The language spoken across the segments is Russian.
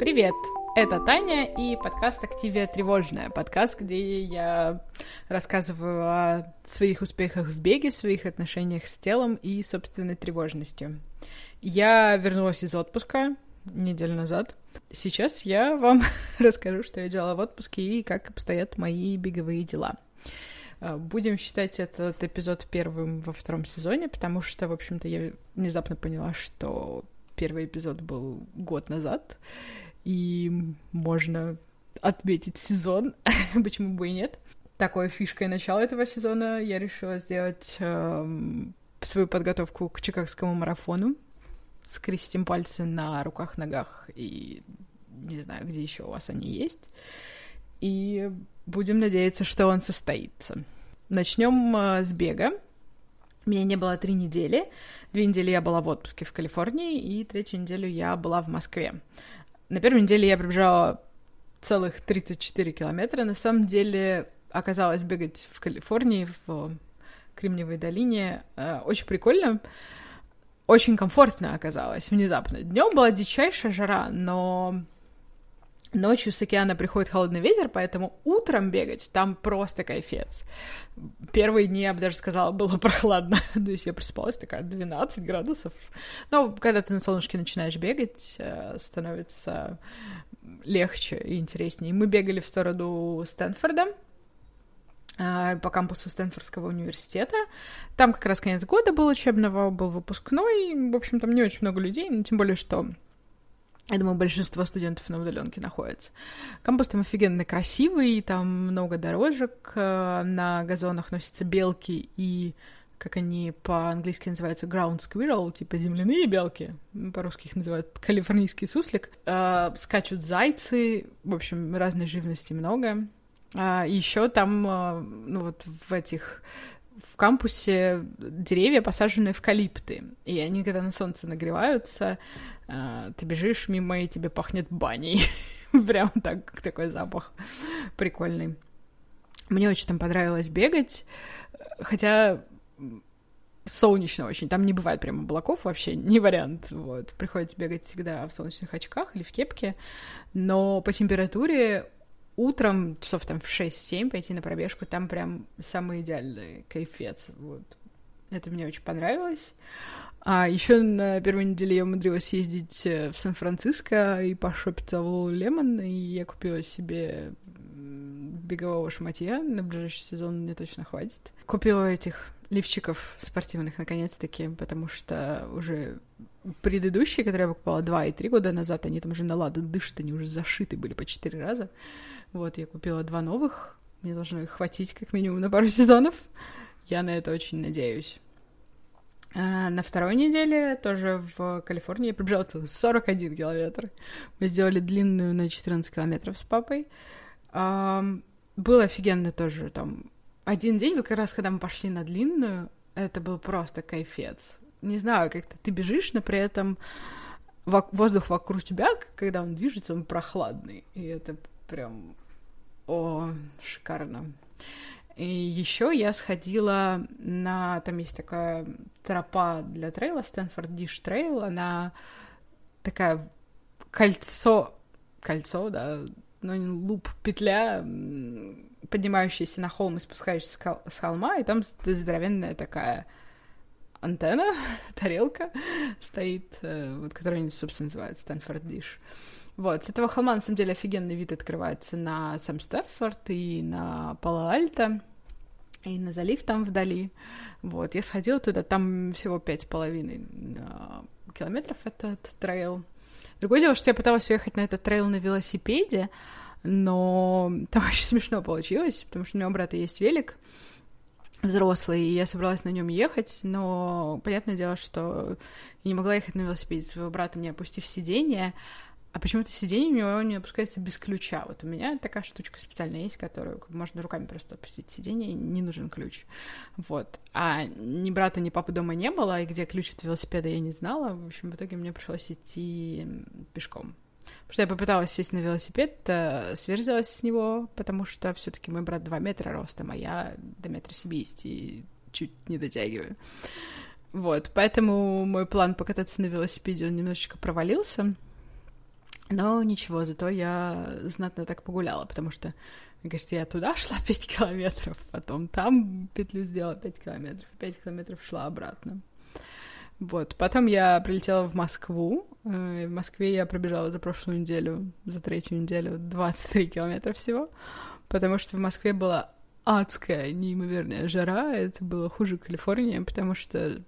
Привет! Это Таня и подкаст «Активия тревожная». Подкаст, где я рассказываю о своих успехах в беге, своих отношениях с телом и собственной тревожностью. Я вернулась из отпуска неделю назад. Сейчас я вам расскажу, что я делала в отпуске и как обстоят мои беговые дела. А, будем считать этот эпизод первым во втором сезоне, потому что, в общем-то, я внезапно поняла, что первый эпизод был год назад, и можно отметить сезон, почему бы и нет. Такой фишкой начала этого сезона я решила сделать эм, свою подготовку к чикагскому марафону. Скрестим пальцы на руках, ногах и не знаю, где еще у вас они есть. И будем надеяться, что он состоится. Начнем э, с бега. Меня не было три недели. Две недели я была в отпуске в Калифорнии, и третью неделю я была в Москве. На первой неделе я пробежала целых 34 километра. На самом деле оказалось бегать в Калифорнии, в Кремниевой долине. Э, очень прикольно. Очень комфортно оказалось внезапно. Днем была дичайшая жара, но Ночью с океана приходит холодный ветер, поэтому утром бегать там просто кайфец. Первые дни, я бы даже сказала, было прохладно. То есть я просыпалась такая 12 градусов. Но когда ты на солнышке начинаешь бегать, э, становится легче и интереснее. Мы бегали в сторону Стэнфорда, э, по кампусу Стэнфордского университета. Там как раз конец года был учебного, был выпускной. В общем, там не очень много людей, тем более, что я думаю, большинство студентов на удаленке находится. Кампус там офигенно красивый, там много дорожек, э, на газонах носятся белки и как они по-английски называются, ground squirrel, типа земляные белки, по-русски их называют калифорнийский суслик, э, скачут зайцы, в общем, разной живности много. А еще там, э, ну вот в этих кампусе деревья посажены эвкалипты, и они, когда на солнце нагреваются, а, ты бежишь мимо, и тебе пахнет баней. Прям так, такой запах прикольный. Мне очень там понравилось бегать, хотя солнечно очень, там не бывает прям облаков вообще, не вариант, вот, приходится бегать всегда в солнечных очках или в кепке, но по температуре утром, часов там в 6-7 пойти на пробежку, там прям самый идеальный кайфец, вот. Это мне очень понравилось. А еще на первой неделе я умудрилась ездить э, в Сан-Франциско и пошопиться в Лемон, и я купила себе бегового шматья. На ближайший сезон мне точно хватит. Купила этих лифчиков спортивных наконец-таки, потому что уже предыдущие, которые я покупала два и три года назад, они там уже на ладан дышат, они уже зашиты были по четыре раза. Вот, я купила два новых, мне должно их хватить как минимум на пару сезонов. Я на это очень надеюсь. А на второй неделе тоже в Калифорнии я пробежала целых 41 километр. Мы сделали длинную на 14 километров с папой. А, было офигенно тоже там. Один день, вот как раз когда мы пошли на длинную, это был просто кайфец. Не знаю, как-то ты бежишь, но при этом воздух вокруг тебя, когда он движется, он прохладный. И это прям... О, шикарно. И еще я сходила на... Там есть такая тропа для трейла, Stanford Dish Trail, она такая кольцо... Кольцо, да, ну, loop, петля, поднимающаяся на холм и спускающаяся с холма, и там здоровенная такая антенна, тарелка стоит, э, вот, которая, собственно, называется Stanford Dish. Вот, с этого холма, на самом деле, офигенный вид открывается на сам Стэнфорд и на Пало-Альто и на залив там вдали. Вот, я сходила туда, там всего пять с половиной а, километров этот трейл. Другое дело, что я пыталась уехать на этот трейл на велосипеде, но там очень смешно получилось, потому что у меня у брата есть велик взрослый, и я собралась на нем ехать, но понятное дело, что я не могла ехать на велосипеде своего брата, не опустив сиденье, а почему-то сиденье у него не опускается без ключа. Вот у меня такая штучка специальная есть, которую можно руками просто опустить сиденье, и не нужен ключ. Вот. А ни брата, ни папы дома не было, и где ключ от велосипеда я не знала. В общем, в итоге мне пришлось идти пешком. Потому что я попыталась сесть на велосипед, э, сверзилась с него, потому что все таки мой брат 2 метра ростом, а я до метра семидесяти и чуть не дотягиваю. Вот, поэтому мой план покататься на велосипеде, он немножечко провалился. Но ничего, зато я знатно так погуляла, потому что, мне кажется, я туда шла 5 километров, потом там петлю сделала 5 километров, 5 километров шла обратно. Вот, потом я прилетела в Москву. Э, в Москве я пробежала за прошлую неделю, за третью неделю 23 километра всего, потому что в Москве была адская, неимоверная жара, это было хуже Калифорнии, потому что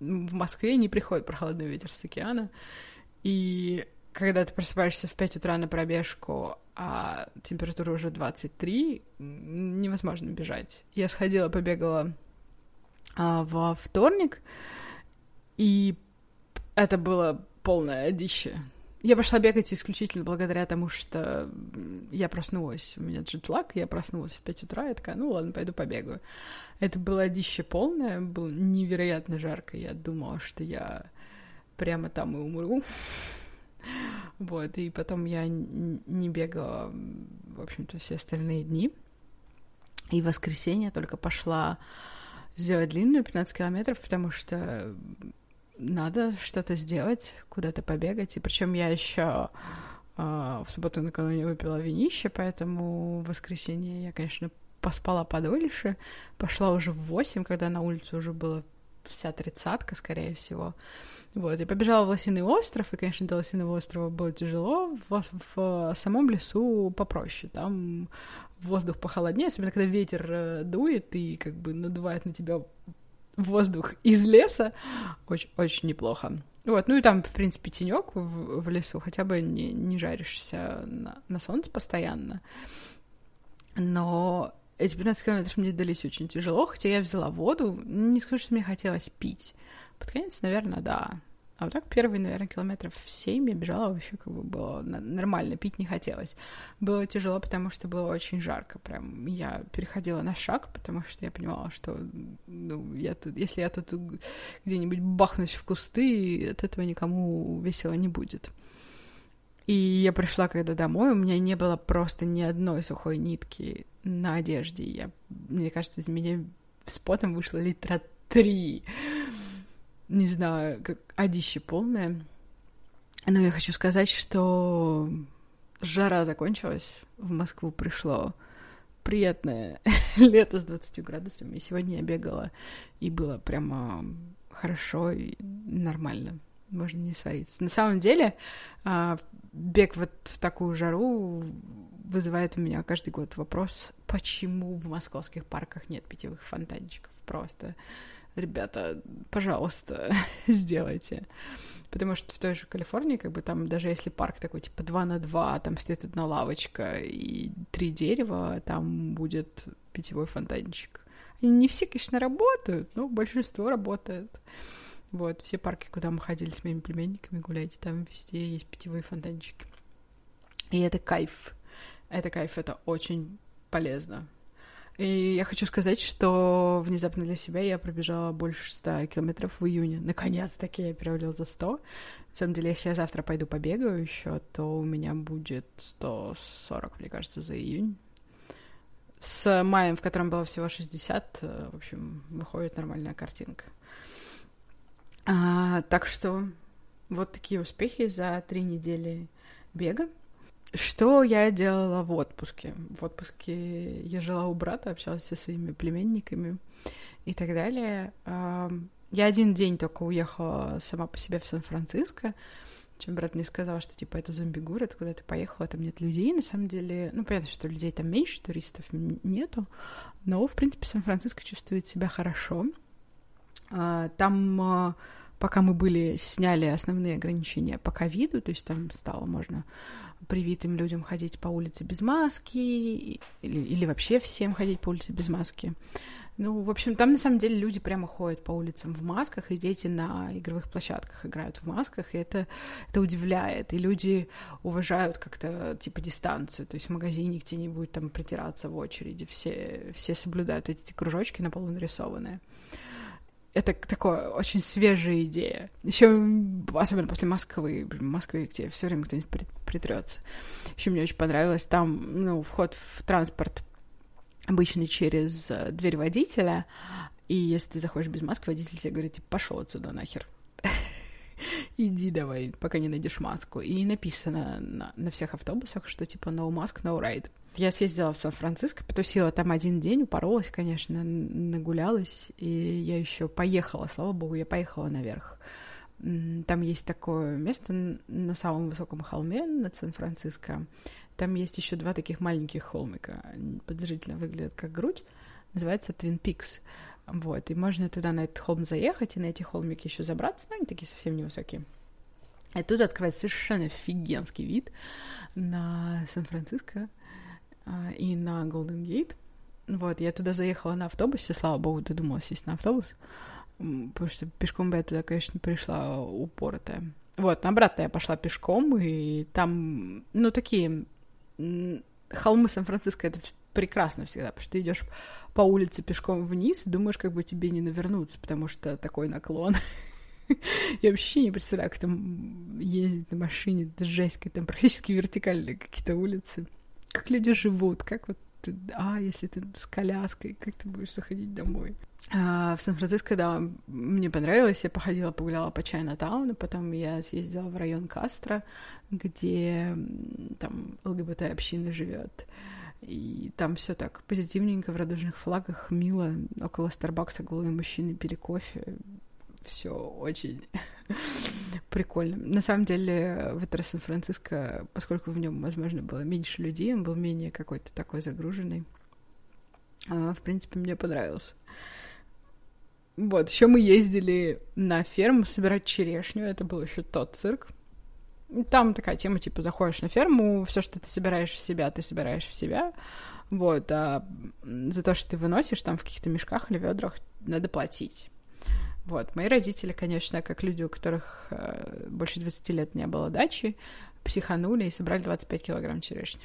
в Москве не приходит прохладный ветер с океана, и когда ты просыпаешься в 5 утра на пробежку, а температура уже 23, невозможно бежать. Я сходила, побегала а, во вторник, и это было полное дище. Я пошла бегать исключительно благодаря тому, что я проснулась. У меня джетлаг, я проснулась в 5 утра, я такая, ну ладно, пойду побегаю. Это было дище полное, было невероятно жарко. Я думала, что я прямо там и умру. Вот, и потом я не бегала, в общем-то, все остальные дни. И в воскресенье только пошла сделать длинную 15 километров, потому что надо что-то сделать, куда-то побегать. И причем я еще э, в субботу накануне выпила винище, поэтому в воскресенье я, конечно, поспала подольше. Пошла уже в 8, когда на улице уже было вся тридцатка, скорее всего. Вот, и побежала в Лосиный остров, и, конечно, до Лосиного острова было тяжело, в, в самом лесу попроще, там воздух похолоднее, особенно когда ветер э, дует и как бы надувает на тебя воздух из леса, очень, очень неплохо. Вот, ну и там, в принципе, тенек в, в лесу, хотя бы не, не жаришься на, на солнце постоянно. Но эти 15 километров мне дались очень тяжело, хотя я взяла воду. Не скажу, что мне хотелось пить. Под конец, наверное, да. А вот так первые, наверное, километров семь я бежала, вообще как бы было нормально, пить не хотелось. Было тяжело, потому что было очень жарко, прям я переходила на шаг, потому что я понимала, что ну, я тут, если я тут где-нибудь бахнусь в кусты, от этого никому весело не будет. И я пришла когда домой, у меня не было просто ни одной сухой нитки на одежде. Я, мне кажется, из меня с потом вышло литра три не знаю, как одище полное. Но я хочу сказать, что жара закончилась, в Москву пришло приятное лето с 20 градусами. И сегодня я бегала, и было прямо хорошо и нормально. Можно не свариться. На самом деле, а, бег вот в такую жару вызывает у меня каждый год вопрос, почему в московских парках нет питьевых фонтанчиков. Просто ребята, пожалуйста, сделайте. Потому что в той же Калифорнии, как бы там, даже если парк такой, типа, 2 на 2, там стоит одна лавочка и три дерева, там будет питьевой фонтанчик. Они не все, конечно, работают, но большинство работает. Вот, все парки, куда мы ходили с моими племянниками гулять, там везде есть питьевые фонтанчики. И это кайф. Это кайф, это очень полезно. И я хочу сказать, что внезапно для себя я пробежала больше 100 километров в июне. Наконец-таки я перевалила за 100. На самом деле, если я завтра пойду побегаю еще, то у меня будет 140, мне кажется, за июнь. С маем, в котором было всего 60, э, в общем, выходит нормальная картинка. А, так что вот такие успехи за три недели бега. Что я делала в отпуске? В отпуске я жила у брата, общалась со своими племенниками и так далее. Я один день только уехала сама по себе в Сан-Франциско, чем брат мне сказал, что, типа, это зомби-город, куда ты поехала, там нет людей, на самом деле, ну, понятно, что людей там меньше, туристов нету, но, в принципе, Сан-Франциско чувствует себя хорошо. А, там, а, пока мы были, сняли основные ограничения по ковиду, то есть там стало можно привитым людям ходить по улице без маски или, или вообще всем ходить по улице без маски. Ну, в общем, там на самом деле люди прямо ходят по улицам в масках, и дети на игровых площадках играют в масках, и это, это удивляет. И люди уважают как-то, типа, дистанцию. То есть в магазине где-нибудь там притираться в очереди. Все, все соблюдают эти кружочки на полу нарисованные это такое очень свежая идея. Еще особенно после Москвы, в Москве, где все время кто-нибудь притрется. Еще мне очень понравилось там, ну, вход в транспорт обычно через э, дверь водителя, и если ты заходишь без маски, водитель тебе говорит, типа, пошел отсюда нахер. иди давай, пока не найдешь маску. И написано на, на всех автобусах, что типа no mask, no ride. Я съездила в Сан-Франциско, потусила там один день, упоролась, конечно, нагулялась, и я еще поехала, слава богу, я поехала наверх. Там есть такое место на самом высоком холме над Сан-Франциско. Там есть еще два таких маленьких холмика. Они подозрительно выглядят как грудь. Называется Твин Пикс. Вот, и можно туда на этот холм заехать и на эти холмики еще забраться, но они такие совсем невысокие. И тут открывается совершенно офигенский вид на Сан-Франциско и на Голден Гейт. Вот, я туда заехала на автобусе, слава богу, додумалась сесть на автобус, потому что пешком бы я туда, конечно, пришла упоротая. Вот, обратно я пошла пешком, и там, ну, такие холмы Сан-Франциско, это прекрасно всегда, потому что ты идешь по улице пешком вниз и думаешь, как бы тебе не навернуться, потому что такой наклон. Я вообще не представляю, как там ездить на машине, это жесть, там практически вертикальные какие-то улицы. Как люди живут, как вот ты, а, если ты с коляской, как ты будешь заходить домой? А, в Сан-Франциско, да, мне понравилось, я походила, погуляла по Чайна-тауну, потом я съездила в район Кастро, где там ЛГБТ-община живет. И там все так позитивненько, в радужных флагах, мило. Около Старбакса голые мужчины пили кофе. Все очень прикольно. На самом деле, в этот Сан-Франциско, поскольку в нем, возможно, было меньше людей, он был менее какой-то такой загруженный. А, в принципе, мне понравился. Вот, еще мы ездили на ферму собирать черешню. Это был еще тот цирк. Там такая тема, типа, заходишь на ферму, все, что ты собираешь в себя, ты собираешь в себя. Вот, а за то, что ты выносишь там в каких-то мешках или ведрах, надо платить. Вот, мои родители, конечно, как люди, у которых э, больше 20 лет не было дачи, психанули и собрали 25 килограмм черешни.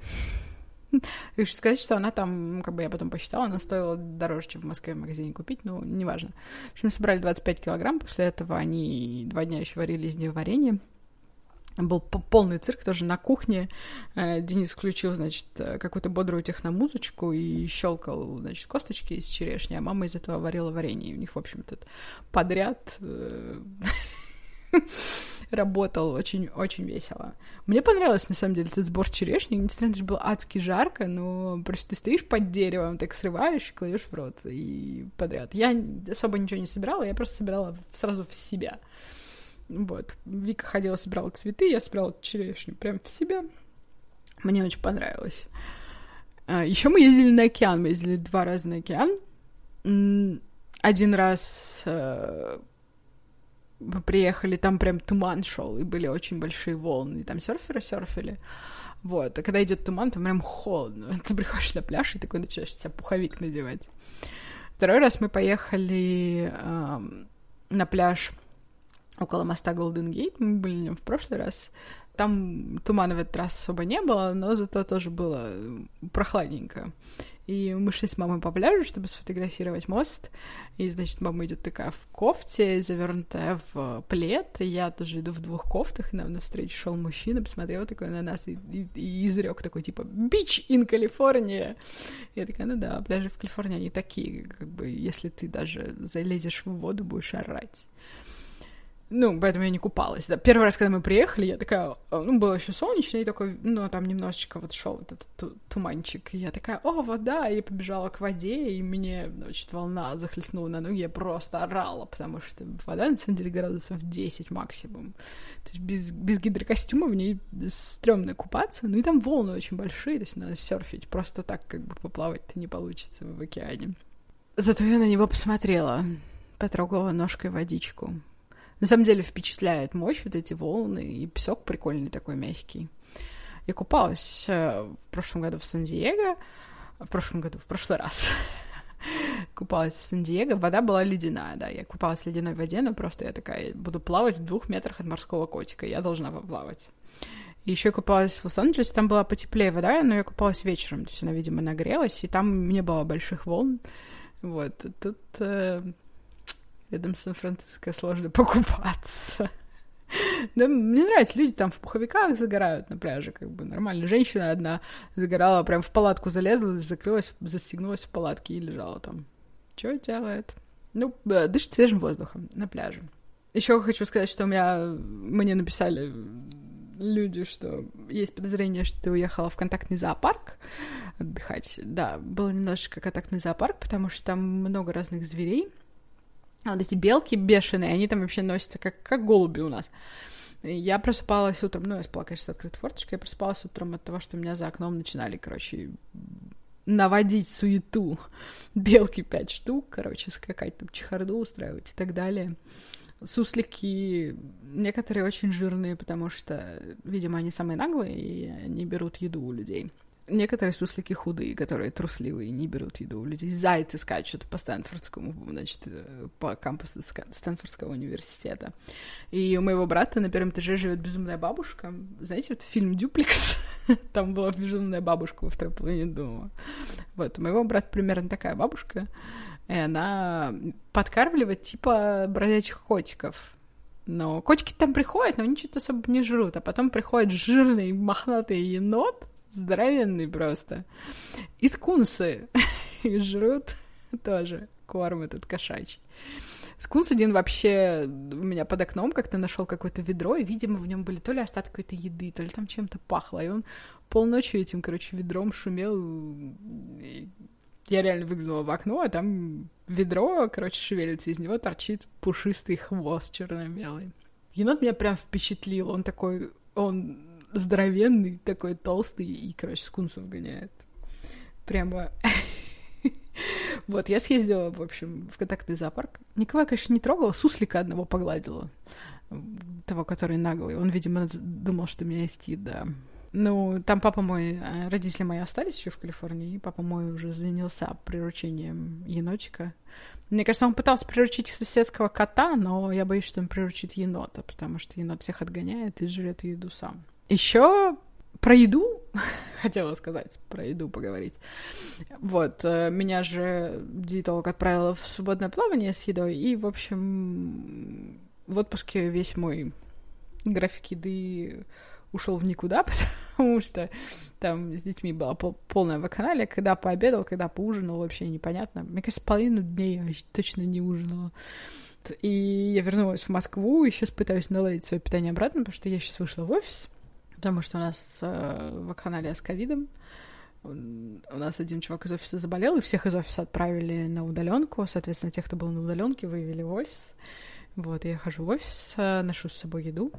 Хочу сказать, что она там, как бы я потом посчитала, она стоила дороже, чем в Москве в магазине купить, но неважно. В общем, собрали 25 килограмм, после этого они два дня еще варили из нее варенье, был полный цирк тоже на кухне. Э, Денис включил, значит, э, какую-то бодрую техномузычку и щелкал, значит, косточки из черешни, а мама из этого варила варенье. И у них, в общем-то, подряд э, работал очень-очень весело. Мне понравился, на самом деле, этот сбор черешни. Несмотря что было адски жарко, но просто ты стоишь под деревом, так срываешь и кладешь в рот, и подряд. Я особо ничего не собирала, я просто собирала сразу в себя. Вот. Вика ходила, собирала цветы, я собирала черешню прям в себя. Мне очень понравилось. А, Еще мы ездили на океан, мы ездили два раза на океан. Один раз э, мы приехали, там прям туман шел, и были очень большие волны, и там серферы серфили. Вот, а когда идет туман, там прям холодно. Ты приходишь на пляж и такой начинаешь себя пуховик надевать. Второй раз мы поехали э, на пляж около моста Голден Гейт, мы были в прошлый раз. Там тумана в этот раз особо не было, но зато тоже было прохладненько. И мы шли с мамой по пляжу, чтобы сфотографировать мост. И, значит, мама идет такая в кофте, завернутая в плед. И я тоже иду в двух кофтах, и нам навстречу шел мужчина, посмотрел такой на нас и, и, и изрек такой, типа, «Бич in Калифорния!» Я такая, ну да, пляжи в Калифорнии, они такие, как бы, если ты даже залезешь в воду, будешь орать. Ну, поэтому я не купалась. Да. Первый раз, когда мы приехали, я такая, ну, было еще солнечно, и такой, ну, там немножечко вот шел этот туманчик. И я такая, о, вода, и побежала к воде, и мне, значит, волна захлестнула на ноги, я просто орала, потому что вода, на самом деле, градусов 10 максимум. То есть без, без гидрокостюма в ней стрёмно купаться, ну, и там волны очень большие, то есть надо серфить, просто так как бы поплавать-то не получится в океане. Зато я на него посмотрела, потрогала ножкой водичку. На самом деле впечатляет мощь, вот эти волны, и песок прикольный такой мягкий. Я купалась э, в прошлом году в Сан-Диего, в прошлом году, в прошлый раз. Купалась в Сан-Диего, вода была ледяная, да, я купалась в ледяной воде, но просто я такая, буду плавать в двух метрах от морского котика, я должна поплавать. Еще я купалась в Лос-Анджелесе, там была потеплее вода, но я купалась вечером, то есть она, видимо, нагрелась, и там не было больших волн. Вот, тут э, рядом с Сан-Франциско сложно покупаться. Да, мне нравится, люди там в пуховиках загорают на пляже, как бы нормально. Женщина одна загорала, прям в палатку залезла, закрылась, застегнулась в палатке и лежала там. Что делает? Ну, дышит свежим воздухом на пляже. Еще хочу сказать, что у меня мне написали люди, что есть подозрение, что ты уехала в контактный зоопарк отдыхать. Да, было немножечко контактный зоопарк, потому что там много разных зверей. А вот эти белки бешеные, они там вообще носятся как, как голуби у нас. Я просыпалась утром, ну, я спала, конечно, с открытой форточкой, я просыпалась утром от того, что меня за окном начинали, короче, наводить суету. Белки пять штук, короче, скакать там чехарду устраивать и так далее. Суслики некоторые очень жирные, потому что, видимо, они самые наглые, и они берут еду у людей. Некоторые суслики худые, которые трусливые, не берут еду у людей. Зайцы скачут по Стэнфордскому, значит, э, по кампусу Стэнфордского университета. И у моего брата на первом этаже живет безумная бабушка. Знаете, вот фильм «Дюплекс», там была безумная бабушка во второй половине дома. Вот, у моего брата примерно такая бабушка, и она подкармливает типа бродячих котиков. Но котики там приходят, но они что-то особо не жрут. А потом приходит жирный мохнатый енот, здоровенный просто. И скунсы и жрут тоже корм этот кошачий. Скунс один вообще у меня под окном как-то нашел какое-то ведро, и, видимо, в нем были то ли остатки какой-то еды, то ли там чем-то пахло. И он полночи этим, короче, ведром шумел. Я реально выглянула в окно, а там ведро, короче, шевелится, из него торчит пушистый хвост черно-белый. Енот меня прям впечатлил. Он такой, он здоровенный, такой толстый, и, короче, скунсов гоняет. Прямо... Вот, я съездила, в общем, в контактный зоопарк. Никого конечно, не трогала, суслика одного погладила. Того, который наглый. Он, видимо, думал, что меня стид, да. Ну, там папа мой, э, родители мои остались еще в Калифорнии, и папа мой уже занялся приручением енотика. Мне кажется, он пытался приручить соседского кота, но я боюсь, что он приручит енота, потому что енот всех отгоняет и жрет еду сам. Еще про еду хотела сказать, про еду поговорить. Вот, э, меня же диетолог отправила в свободное плавание с едой, и, в общем, в отпуске весь мой график еды ушел в никуда, потому что там с детьми была пол- полная вакханалия, когда пообедал, когда поужинал, вообще непонятно. Мне кажется, половину дней я точно не ужинала. И я вернулась в Москву, и сейчас пытаюсь наладить свое питание обратно, потому что я сейчас вышла в офис, потому что у нас э, вакханалия с ковидом. У нас один чувак из офиса заболел, и всех из офиса отправили на удаленку. Соответственно, тех, кто был на удаленке, вывели в офис. Вот, я хожу в офис, э, ношу с собой еду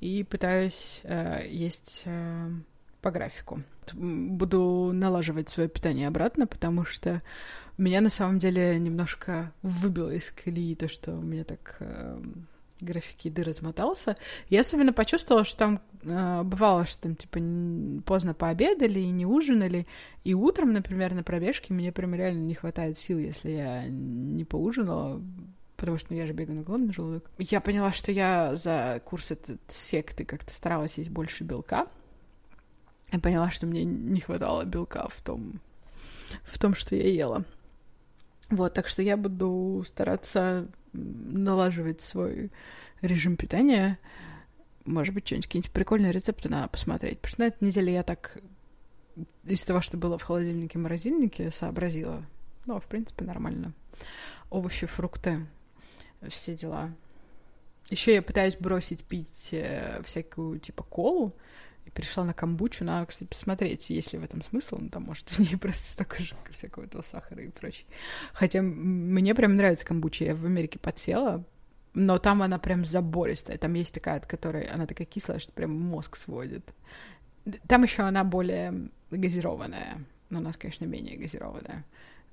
и пытаюсь э, есть э, по графику. Буду налаживать свое питание обратно, потому что меня на самом деле немножко выбило из колеи то, что у меня так э, график еды размотался. Я особенно почувствовала, что там э, бывало, что там типа поздно пообедали и не ужинали, и утром, например, на пробежке мне прям реально не хватает сил, если я не поужинала, потому что ну, я же бегаю на голодный желудок. Я поняла, что я за курс этот секты как-то старалась есть больше белка. Я поняла, что мне не хватало белка в том, в том, что я ела. Вот, так что я буду стараться налаживать свой режим питания. Может быть, что-нибудь, какие-нибудь прикольные рецепты надо посмотреть. Потому что на этой неделе я так из того, что было в холодильнике, морозильнике, сообразила. Ну, в принципе, нормально. Овощи, фрукты все дела. Еще я пытаюсь бросить пить э, всякую типа колу и перешла на камбучу. Надо, кстати, посмотреть, есть ли в этом смысл. Ну, там, может, в ней просто столько же всякого этого сахара и прочее. Хотя мне прям нравится камбуча. Я в Америке подсела, но там она прям забористая. Там есть такая, от которой она такая кислая, что прям мозг сводит. Там еще она более газированная. Но у нас, конечно, менее газированная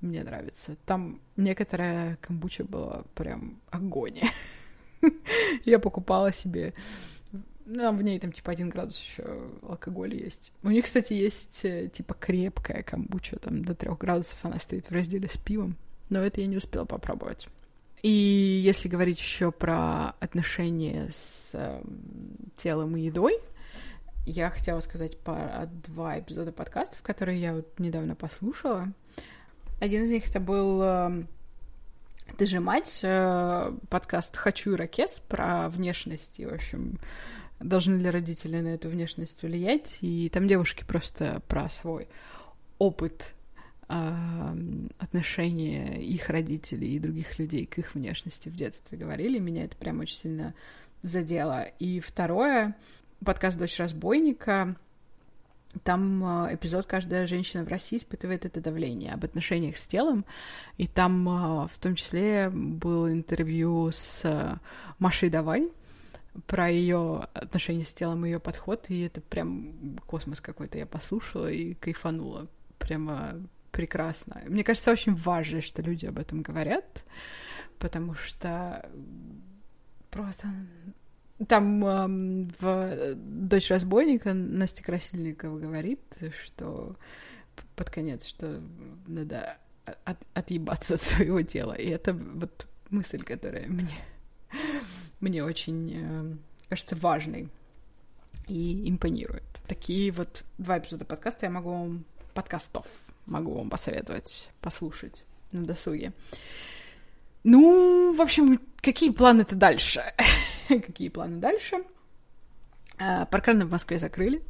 мне нравится. Там некоторая камбуча была прям огонь. Я покупала себе ну, в ней там типа один градус еще алкоголь есть. У них, кстати, есть э, типа крепкая камбуча, там до трех градусов она стоит в разделе с пивом. Но это я не успела попробовать. И если говорить еще про отношения с э, телом и едой, я хотела сказать про два эпизода подкастов, которые я вот недавно послушала. Один из них это был эм, «Ты же мать», э, подкаст «Хочу ирокез» про внешность и, в общем, должны ли родители на эту внешность влиять. И там девушки просто про свой опыт эм, отношение их родителей и других людей к их внешности в детстве говорили. Меня это прям очень сильно задело. И второе, подкаст «Дочь разбойника», там э, эпизод «Каждая женщина в России испытывает это давление» об отношениях с телом, и там э, в том числе было интервью с Машей Давай про ее отношения с телом, ее подход, и это прям космос какой-то. Я послушала и кайфанула. Прямо прекрасно. Мне кажется, очень важно, что люди об этом говорят, потому что просто там э, в «Дочь разбойника» Настя Красильникова говорит, что под конец, что надо от, отъебаться от своего тела. И это вот мысль, которая мне, мне очень э, кажется важной и импонирует. Такие вот два эпизода подкаста я могу вам, подкастов могу вам посоветовать послушать на досуге. Ну, в общем, какие планы-то дальше? какие планы дальше? А, паркраны в Москве закрыли.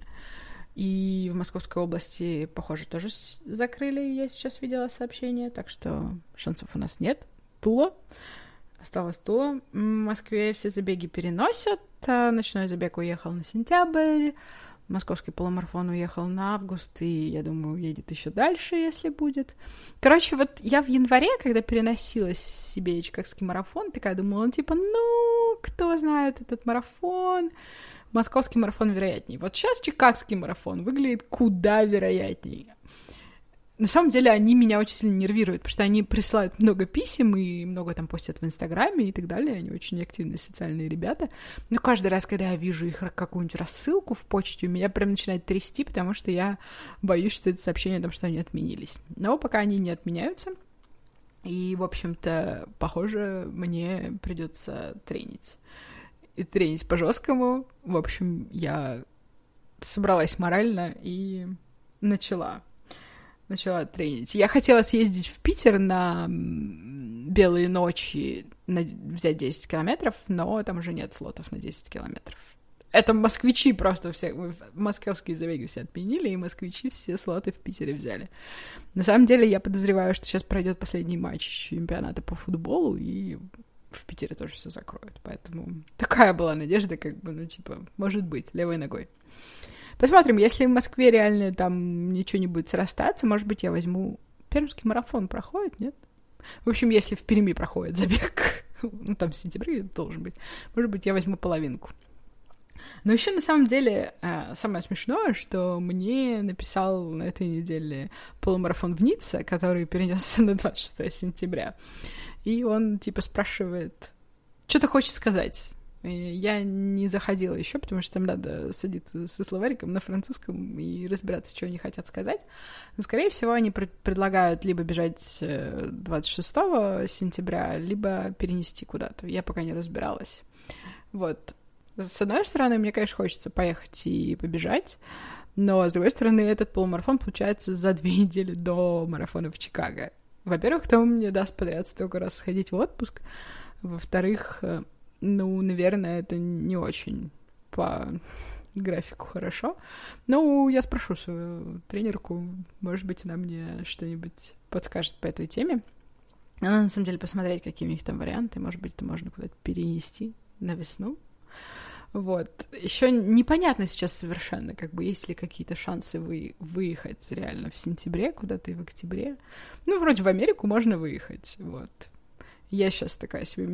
И в Московской области, похоже, тоже закрыли. Я сейчас видела сообщение, так что шансов у нас нет. Тула. Осталось Тула. В Москве все забеги переносят. А ночной забег уехал на сентябрь. Московский полумарафон уехал на август, и, я думаю, уедет еще дальше, если будет. Короче, вот я в январе, когда переносила себе чикагский марафон, такая думала, ну, типа, ну, кто знает этот марафон, московский марафон вероятнее. Вот сейчас чикагский марафон выглядит куда вероятнее. На самом деле они меня очень сильно нервируют, потому что они присылают много писем и много там постят в Инстаграме и так далее. Они очень активные социальные ребята. Но каждый раз, когда я вижу их какую-нибудь рассылку в почте, меня прям начинает трясти, потому что я боюсь, что это сообщение о том, что они отменились. Но пока они не отменяются, и, в общем-то, похоже, мне придется тренить. И тренить по-жесткому. В общем, я собралась морально и начала начала тренить. Я хотела съездить в Питер на белые ночи, на... взять 10 километров, но там уже нет слотов на 10 километров. Это москвичи просто все, московские забеги все отменили, и москвичи все слоты в Питере взяли. На самом деле, я подозреваю, что сейчас пройдет последний матч чемпионата по футболу, и в Питере тоже все закроют. Поэтому такая была надежда, как бы, ну, типа, может быть, левой ногой. Посмотрим, если в Москве реально там ничего не будет срастаться, может быть, я возьму... Пермский марафон проходит, нет? В общем, если в Перми проходит забег, ну, там в сентябре должен быть, может быть, я возьму половинку. Но еще на самом деле э, самое смешное, что мне написал на этой неделе полумарафон в Ницце, который перенесся на 26 сентября. И он типа спрашивает, что ты хочешь сказать? Я не заходила еще, потому что там надо садиться со словариком на французском и разбираться, что они хотят сказать. Но, скорее всего, они пред предлагают либо бежать 26 э, сентября, либо перенести куда-то. Я пока не разбиралась. Вот. С одной стороны, мне, конечно, хочется поехать и побежать, но, с другой стороны, этот полумарафон получается за две недели до марафона в Чикаго. Во-первых, там мне даст подряд столько раз сходить в отпуск. Во-вторых, э, ну, наверное, это не очень по графику хорошо. Ну, я спрошу свою тренерку, может быть, она мне что-нибудь подскажет по этой теме. Надо, на самом деле, посмотреть, какие у них там варианты. Может быть, это можно куда-то перенести на весну. Вот. Еще непонятно сейчас совершенно, как бы, есть ли какие-то шансы вы, выехать реально в сентябре куда-то и в октябре. Ну, вроде в Америку можно выехать, вот. Я сейчас такая себе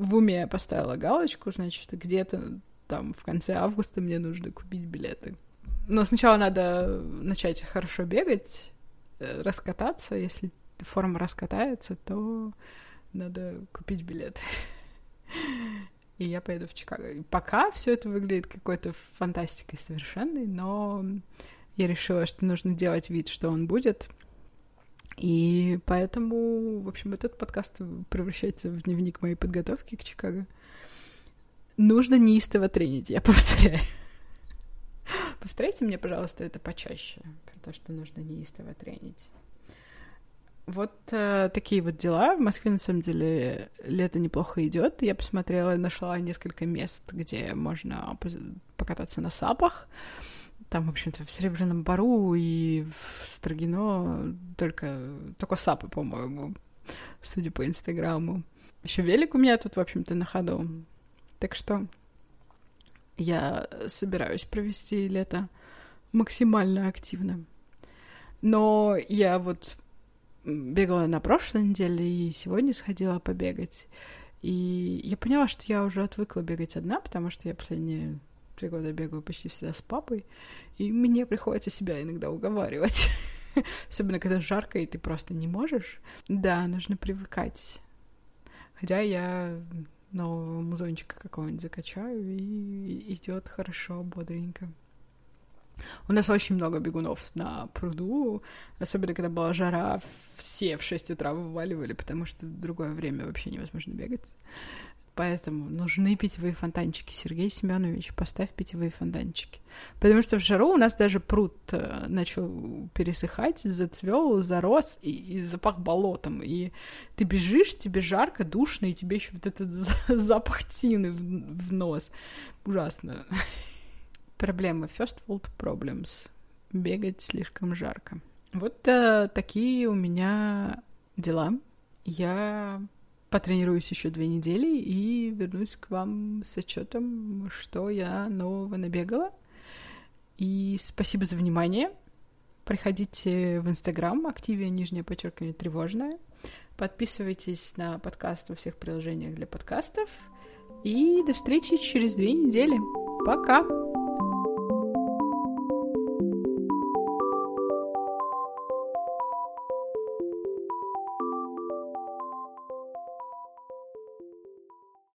в уме поставила галочку, значит, где-то там в конце августа мне нужно купить билеты. Но сначала надо начать хорошо бегать, э, раскататься. Если форма раскатается, то надо купить билет. И я поеду в Чикаго. И пока все это выглядит какой-то фантастикой совершенной, но я решила, что нужно делать вид, что он будет, и поэтому, в общем, этот подкаст превращается в дневник моей подготовки к Чикаго. Нужно неистово тренить, я повторяю. Повторяйте мне, пожалуйста, это почаще, про то, что нужно неистово тренить. Вот э, такие вот дела. В Москве, на самом деле, лето неплохо идет. Я посмотрела, нашла несколько мест, где можно покататься на сапах. Там, в общем-то, в Серебряном Бару и в Строгино только, только сапы, по-моему, судя по Инстаграму. Еще велик у меня тут, в общем-то, на ходу. Так что я собираюсь провести лето максимально активно. Но я вот бегала на прошлой неделе и сегодня сходила побегать. И я поняла, что я уже отвыкла бегать одна, потому что я последние три года бегаю почти всегда с папой, и мне приходится себя иногда уговаривать. Особенно, когда жарко, и ты просто не можешь. Да, нужно привыкать. Хотя я нового музончика какого-нибудь закачаю, и идет хорошо, бодренько. У нас очень много бегунов на пруду, особенно когда была жара, все в 6 утра вываливали, потому что в другое время вообще невозможно бегать. Поэтому нужны питьевые фонтанчики. Сергей Семенович, поставь питьевые фонтанчики. Потому что в жару у нас даже пруд э, начал пересыхать, зацвел, зарос и, и запах болотом. И ты бежишь, тебе жарко, душно, и тебе еще вот этот запах тины в, в нос. Ужасно. Проблемы. First world problems. Бегать слишком жарко. Вот э, такие у меня дела. Я потренируюсь еще две недели и вернусь к вам с отчетом, что я нового набегала. И спасибо за внимание. Приходите в Инстаграм, активе нижнее подчеркивание тревожное. Подписывайтесь на подкаст во всех приложениях для подкастов. И до встречи через две недели. Пока!